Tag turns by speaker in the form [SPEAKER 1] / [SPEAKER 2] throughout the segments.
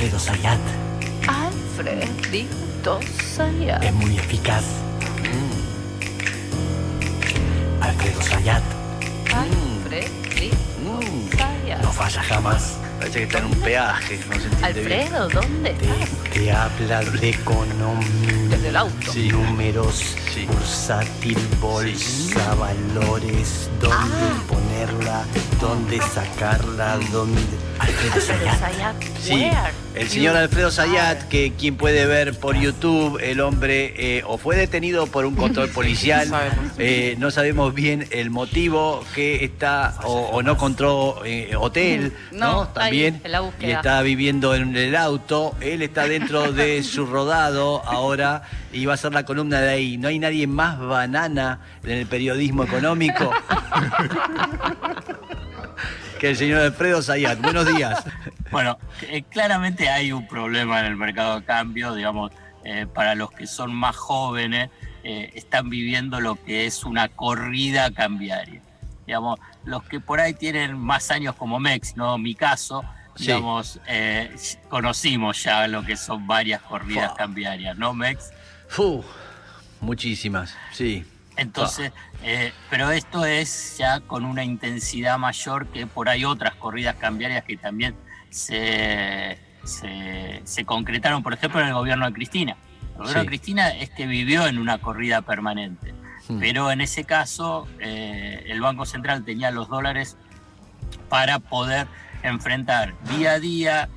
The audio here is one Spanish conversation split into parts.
[SPEAKER 1] Alfredo Sayat.
[SPEAKER 2] Alfredito Sayat.
[SPEAKER 1] Es muy eficaz. Alfredo Sayat.
[SPEAKER 2] Alfredito Sayat.
[SPEAKER 1] No falla jamás.
[SPEAKER 3] Parece que está en un peaje, no se entiende bien.
[SPEAKER 2] Alfredo, ¿dónde
[SPEAKER 1] Te,
[SPEAKER 2] estás?
[SPEAKER 1] te habla de economía.
[SPEAKER 2] Desde el auto.
[SPEAKER 3] Sí.
[SPEAKER 1] Números,
[SPEAKER 3] Sí.
[SPEAKER 1] bursátil, bolsa, valores, dónde
[SPEAKER 2] Ah.
[SPEAKER 1] ponerla, dónde sacarla, dónde. Alfredo
[SPEAKER 2] Alfredo
[SPEAKER 1] Sayat.
[SPEAKER 2] Sayat.
[SPEAKER 3] Sí,
[SPEAKER 2] where
[SPEAKER 3] el
[SPEAKER 2] you
[SPEAKER 3] señor Alfredo Sayat, que quien puede ver por YouTube, el hombre eh, o fue detenido por un control policial, eh, no sabemos bien el motivo que está o, o no encontró eh, hotel, ¿no?
[SPEAKER 2] No,
[SPEAKER 3] También
[SPEAKER 2] ahí,
[SPEAKER 3] y está viviendo en el auto, él está dentro de su rodado ahora y va a ser la columna de ahí. No hay nadie más banana en el periodismo económico. que el señor Alfredo Sayat. Buenos días.
[SPEAKER 4] Bueno, eh, claramente hay un problema en el mercado de cambio, digamos, eh, para los que son más jóvenes, eh, están viviendo lo que es una corrida cambiaria. Digamos, los que por ahí tienen más años como Mex, ¿no? Mi caso,
[SPEAKER 3] Sí.
[SPEAKER 4] digamos, eh, conocimos ya lo que son varias corridas cambiarias, ¿no, Mex?
[SPEAKER 3] Muchísimas, sí.
[SPEAKER 4] Entonces, eh, pero esto es ya con una intensidad mayor que por ahí otras corridas cambiarias que también se, se, se concretaron, por ejemplo, en el gobierno de Cristina. El gobierno
[SPEAKER 3] Sí.
[SPEAKER 4] de Cristina es que vivió en una corrida permanente,
[SPEAKER 3] Hmm.
[SPEAKER 4] pero en ese caso eh, el Banco Central tenía los dólares para poder enfrentar día a día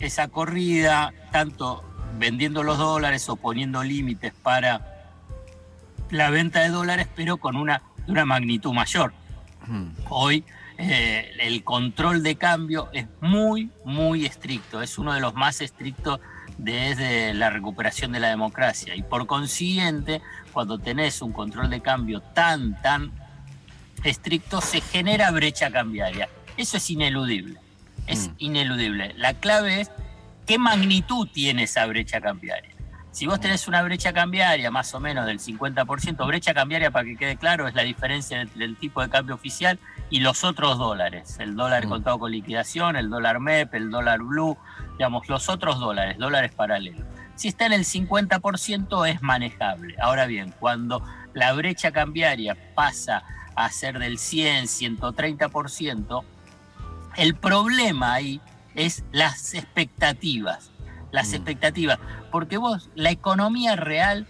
[SPEAKER 4] esa corrida, tanto vendiendo los dólares o poniendo límites para la venta de dólares, pero con una, de una magnitud mayor.
[SPEAKER 3] Hmm.
[SPEAKER 4] Hoy eh, el control de cambio es muy, muy estricto, es uno de los más estrictos desde la recuperación de la democracia. Y por consiguiente, cuando tenés un control de cambio tan, tan estricto, se genera brecha cambiaria. Eso es ineludible, es
[SPEAKER 3] Mm.
[SPEAKER 4] ineludible. La clave es qué magnitud tiene esa brecha cambiaria. Si vos tenés una brecha cambiaria más o menos del 50%, brecha cambiaria para que quede claro es la diferencia entre el tipo de cambio oficial y los otros dólares, el dólar
[SPEAKER 3] Mm.
[SPEAKER 4] contado con liquidación, el dólar MEP, el dólar blue, digamos, los otros dólares, dólares paralelos. Si está en el 50% es manejable. Ahora bien, cuando la brecha cambiaria pasa a ser del 100, 130%, el problema ahí es las expectativas. Las
[SPEAKER 3] Mm.
[SPEAKER 4] expectativas. Porque vos, la economía real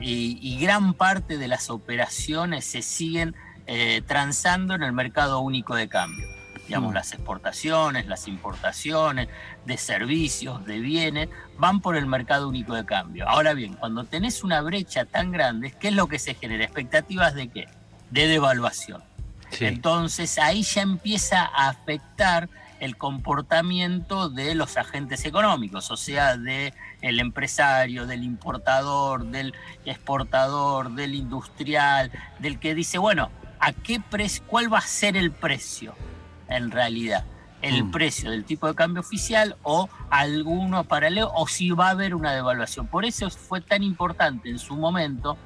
[SPEAKER 4] y, y gran parte de las operaciones se siguen eh, transando en el mercado único de cambio. Digamos,
[SPEAKER 3] Mm.
[SPEAKER 4] las exportaciones, las importaciones de servicios, de bienes, van por el mercado único de cambio. Ahora bien, cuando tenés una brecha tan grande, ¿qué es lo que se genera? ¿Expectativas de qué? De devaluación.
[SPEAKER 3] Sí.
[SPEAKER 4] Entonces ahí ya empieza a afectar el comportamiento de los agentes económicos, o sea, de el empresario, del importador, del exportador, del industrial, del que dice, bueno, ¿a qué precio, cuál va a ser el precio en realidad? El
[SPEAKER 3] Mm.
[SPEAKER 4] precio del tipo de cambio oficial o alguno paralelo o si va a haber una devaluación. Por eso fue tan importante en su momento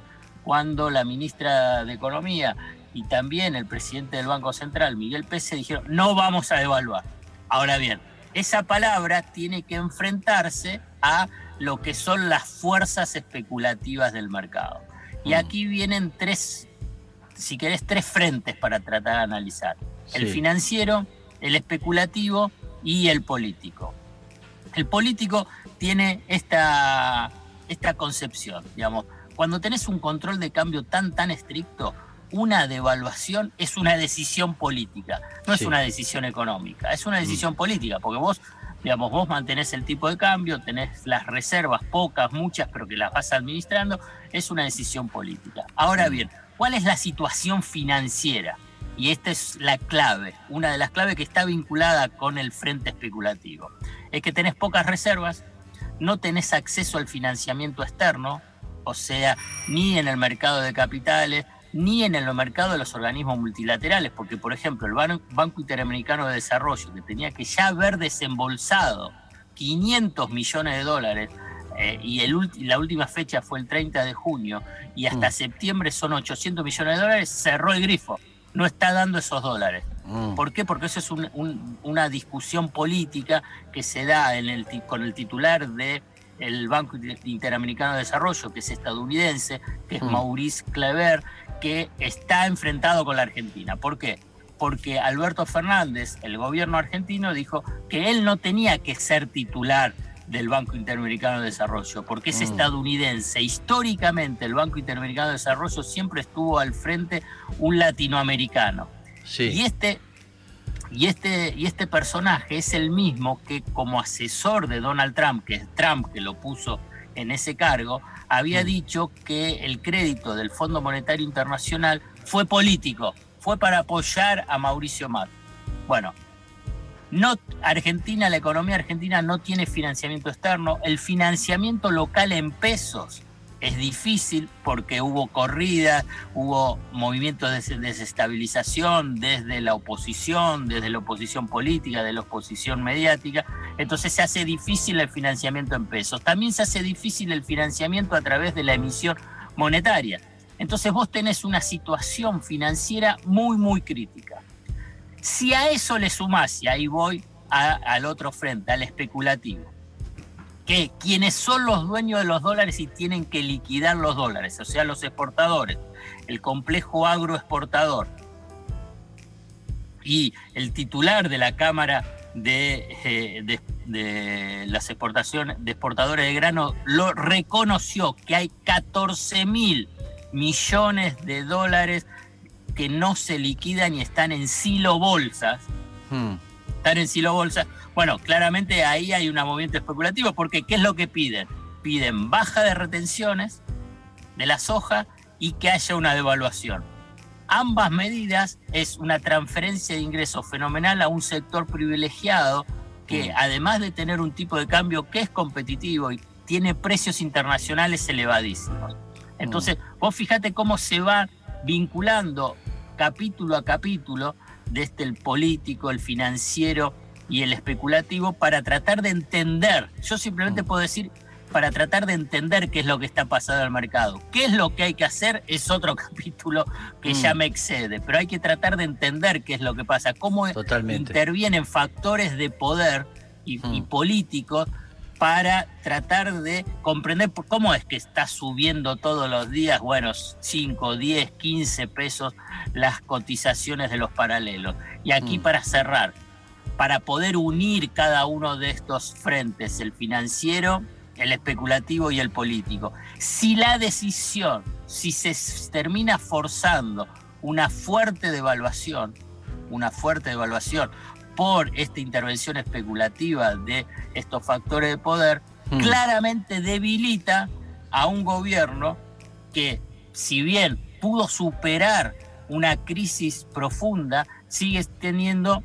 [SPEAKER 4] cuando la ministra de Economía y también el presidente del Banco Central, Miguel Pese, dijeron, no vamos a devaluar. Ahora bien, esa palabra tiene que enfrentarse a lo que son las fuerzas especulativas del mercado. Y
[SPEAKER 3] Mm.
[SPEAKER 4] aquí vienen tres, si querés, tres frentes para tratar de analizar. El financiero, el especulativo y el político. El político tiene esta, esta concepción, digamos, cuando tenés un control de cambio tan, tan estricto, una devaluación es una decisión política, no es una decisión económica, es una decisión política, porque vos, digamos, vos mantenés el tipo de cambio, tenés las reservas, pocas, muchas, pero que las vas administrando, es una decisión política. Ahora bien, ¿cuál es la situación financiera? Y esta es la clave, una de las claves que está vinculada con el frente especulativo. Es que tenés pocas reservas, no tenés acceso al financiamiento externo, o sea, ni en el mercado de capitales, ni en el mercado de los organismos multilaterales, porque por ejemplo el Ban- Banco Interamericano de Desarrollo, que tenía que ya haber desembolsado 500 millones de dólares, eh, y el la última fecha fue el 30 de junio, y hasta
[SPEAKER 3] Mm.
[SPEAKER 4] septiembre son 800 millones de dólares, cerró el grifo. no está dando esos dólares.
[SPEAKER 3] Mm.
[SPEAKER 4] ¿Por qué? Porque eso es un- un- una discusión política que se da en el, ti- con el titular de el Banco Inter- Interamericano de Desarrollo, que es estadounidense, que es
[SPEAKER 3] Mm.
[SPEAKER 4] Maurice Kleber, que está enfrentado con la Argentina. ¿Por qué? Porque Alberto Fernández, el gobierno argentino, dijo que él no tenía que ser titular del Banco Interamericano de Desarrollo, porque es
[SPEAKER 3] Mm.
[SPEAKER 4] estadounidense. Históricamente el Banco Interamericano de Desarrollo siempre estuvo al frente un latinoamericano.
[SPEAKER 3] Sí.
[SPEAKER 4] Y este, y, este, y este personaje es el mismo que como asesor de Donald Trump, que es Trump que lo puso en ese cargo, había
[SPEAKER 3] Mm.
[SPEAKER 4] dicho que el crédito del Fondo Monetario Internacional fue político, fue para apoyar a Mauricio Macri. Bueno, no, Argentina, la economía argentina no tiene financiamiento externo, el financiamiento local en pesos es difícil porque hubo corridas, hubo movimientos de des- desestabilización desde la oposición, desde la oposición política, de la oposición mediática, entonces se hace difícil el financiamiento en pesos. También se hace difícil el financiamiento a través de la emisión monetaria. Entonces vos tenés una situación financiera muy, muy crítica. Si a eso le sumás, y ahí voy al otro frente, al especulativo, que quienes son los dueños de los dólares y tienen que liquidar los dólares, o sea, los exportadores, el complejo agroexportador y el titular de la Cámara de, eh, de- de las exportaciones de exportadores de grano lo reconoció que hay 14 mil millones de dólares que no se liquidan y están en silo bolsas
[SPEAKER 3] Mm.
[SPEAKER 4] están en silo bolsa. Bueno, claramente ahí hay un movimiento especulativo, porque ¿qué es lo que piden? Piden baja de retenciones de la soja y que haya una devaluación. Ambas medidas es una transferencia de ingresos fenomenal a un sector privilegiado que además de tener un tipo de cambio que es competitivo y tiene precios internacionales elevadísimos. Entonces, vos fíjate cómo se va vinculando capítulo a capítulo desde el político, el financiero y el especulativo para tratar de entender, yo simplemente
[SPEAKER 3] Mm.
[SPEAKER 4] puedo decir, para tratar de entender qué es lo que está pasando en el mercado. ¿Qué es lo que hay que hacer? Es otro capítulo que ya
[SPEAKER 3] Mm.
[SPEAKER 4] me excede, pero hay que tratar de entender qué es lo que pasa, cómo
[SPEAKER 3] Totalmente.
[SPEAKER 4] intervienen factores de poder y, y
[SPEAKER 3] Mm.
[SPEAKER 4] políticos para tratar de comprender por- cómo es que está subiendo todos los días, bueno, 5, 10, 15 pesos las cotizaciones de los paralelos. Y aquí
[SPEAKER 3] Mm.
[SPEAKER 4] para cerrar, para poder unir cada uno de estos frentes, el financiero, el especulativo y el político. Si la decisión, si se termina forzando una fuerte devaluación, una fuerte devaluación por esta intervención especulativa de estos factores de poder,
[SPEAKER 3] Mm.
[SPEAKER 4] claramente debilita a un gobierno que, si bien pudo superar una crisis profunda, sigue teniendo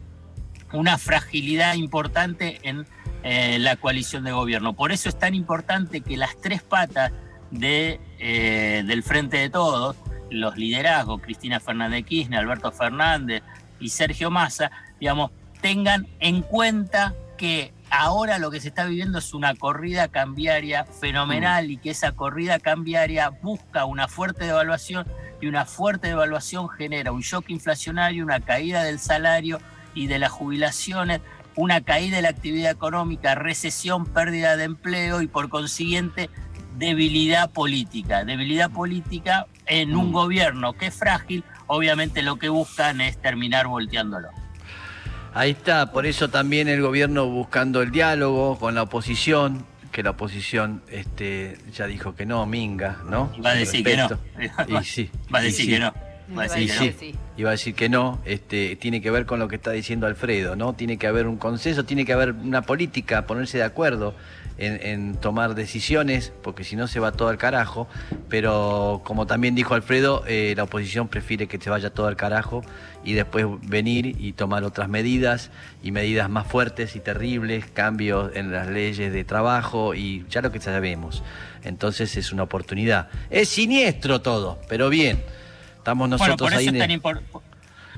[SPEAKER 4] una fragilidad importante en eh, la coalición de gobierno. Por eso es tan importante que las tres patas de, eh, del Frente de Todos, los liderazgos, Cristina Fernández de Kirchner, Alberto Fernández y Sergio Massa, digamos, tengan en cuenta que ahora lo que se está viviendo es una corrida cambiaria fenomenal y que esa corrida cambiaria busca una fuerte devaluación y una fuerte devaluación genera un shock inflacionario, una caída del salario y de las jubilaciones, una caída de la actividad económica, recesión, pérdida de empleo y por consiguiente debilidad política. Debilidad política en un
[SPEAKER 3] Mm.
[SPEAKER 4] gobierno que es frágil, obviamente lo que buscan es terminar volteándolo.
[SPEAKER 3] Ahí está, por eso también el gobierno buscando el diálogo con la oposición, que la oposición este, ya dijo que no, minga, ¿no?
[SPEAKER 4] Va a decir que no.
[SPEAKER 3] Respeto. Y sí.
[SPEAKER 4] Va a decir
[SPEAKER 3] sí.
[SPEAKER 4] que no. Va a decir que no.
[SPEAKER 2] sí.
[SPEAKER 3] iba a decir que no, este, tiene que ver con lo que está diciendo Alfredo, ¿no? Tiene que haber un consenso, tiene que haber una política, ponerse de acuerdo en, en tomar decisiones, porque si no se va todo al carajo. Pero como también dijo Alfredo, eh, la oposición prefiere que se vaya todo al carajo y después venir y tomar otras medidas y medidas más fuertes y terribles, cambios en las leyes de trabajo y ya lo que sabemos. Entonces es una oportunidad. Es siniestro todo, pero bien. Estamos
[SPEAKER 4] Bueno,
[SPEAKER 3] nosotros
[SPEAKER 4] por
[SPEAKER 3] ahí
[SPEAKER 4] eso, es tan impor-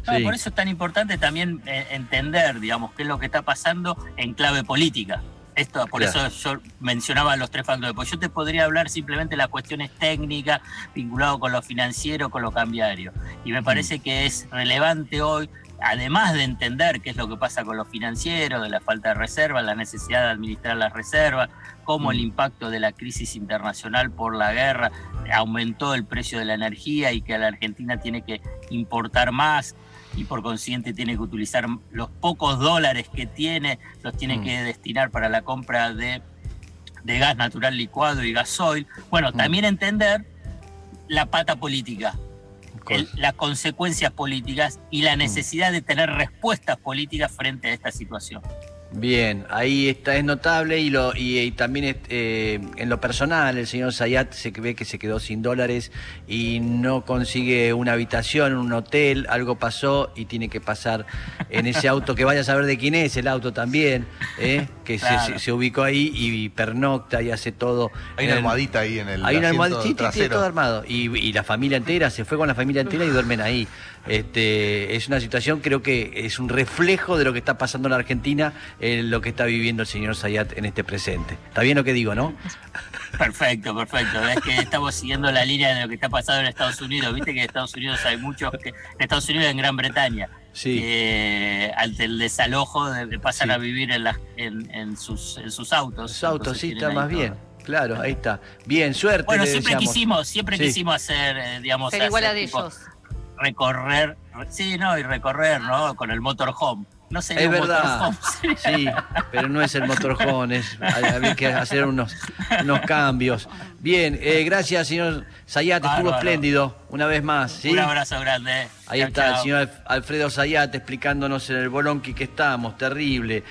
[SPEAKER 4] no,
[SPEAKER 3] Sí.
[SPEAKER 4] por eso es tan importante también eh, entender, digamos, qué es lo que está pasando en clave política. Esto, por
[SPEAKER 3] Claro.
[SPEAKER 4] eso yo mencionaba los tres factores, porque yo te podría hablar simplemente de las cuestiones técnicas vinculado con lo financiero, con lo cambiario. Y me parece que es relevante hoy, además de entender qué es lo que pasa con lo financiero, de la falta de reservas, la necesidad de administrar las reservas, cómo el
[SPEAKER 3] Mm.
[SPEAKER 4] impacto de la crisis internacional por la guerra aumentó el precio de la energía y que la Argentina tiene que importar más y por consiguiente tiene que utilizar los pocos dólares que tiene, los tiene
[SPEAKER 3] Mm.
[SPEAKER 4] que destinar para la compra de, de gas natural licuado y gasoil. Bueno,
[SPEAKER 3] Mm.
[SPEAKER 4] también entender la pata política, el- las consecuencias políticas y
[SPEAKER 3] Mm.
[SPEAKER 4] la necesidad de tener respuestas políticas frente a esta situación.
[SPEAKER 3] Bien, ahí está, es notable y, lo, y, y también eh, en lo personal el señor Zayat se ve que se quedó sin dólares y no consigue una habitación en un hotel, algo pasó y tiene que pasar en ese auto, que vaya a saber de quién es el auto también, ¿eh? que se-
[SPEAKER 4] Claro.
[SPEAKER 3] se, se ubicó ahí y pernocta y hace todo.
[SPEAKER 5] Hay una
[SPEAKER 3] el-
[SPEAKER 5] almohadita ahí en el
[SPEAKER 3] Hay una almohadita, sí, todo armado. Y, y la familia entera, se fue con la familia entera y duermen ahí. Este, es una situación, creo que es un reflejo de lo que está pasando en la Argentina, eh, lo que está viviendo el señor Zayat en este presente. ¿Está bien lo que digo, no?
[SPEAKER 4] Perfecto, perfecto. Es que estamos siguiendo la línea de lo que está pasando en Estados Unidos. Viste que en Estados Unidos hay muchos que. En Estados Unidos y en Gran Bretaña.
[SPEAKER 3] Sí.
[SPEAKER 4] que ante el desalojo de- pasan
[SPEAKER 3] Sí.
[SPEAKER 4] a vivir en, las- en, en sus, en sus autos.
[SPEAKER 3] Autos, sí, está más
[SPEAKER 4] todo.
[SPEAKER 3] bien. Claro, ahí está. Bien, suerte.
[SPEAKER 4] Bueno, siempre
[SPEAKER 3] deseamos.
[SPEAKER 4] quisimos, siempre
[SPEAKER 3] Sí.
[SPEAKER 4] quisimos hacer, eh, digamos,
[SPEAKER 2] Ser igual a
[SPEAKER 4] tipo
[SPEAKER 2] ellos.
[SPEAKER 4] Recorrer, sí, no, y recorrer, ¿no? Con el motorhome. No sería
[SPEAKER 3] Es
[SPEAKER 4] un
[SPEAKER 3] verdad.
[SPEAKER 4] motorhome,
[SPEAKER 3] Sí, pero no es el motorhome, es, había que hacer unos, unos cambios. Bien, eh, gracias, señor Zayat, estuvo
[SPEAKER 4] Bárbaro.
[SPEAKER 3] espléndido, una vez más. ¿sí?
[SPEAKER 4] Un abrazo grande.
[SPEAKER 3] Ahí
[SPEAKER 4] Chau,
[SPEAKER 3] está el señor Alf- Alfredo Zayat explicándonos en el bolonqui que estamos, terrible.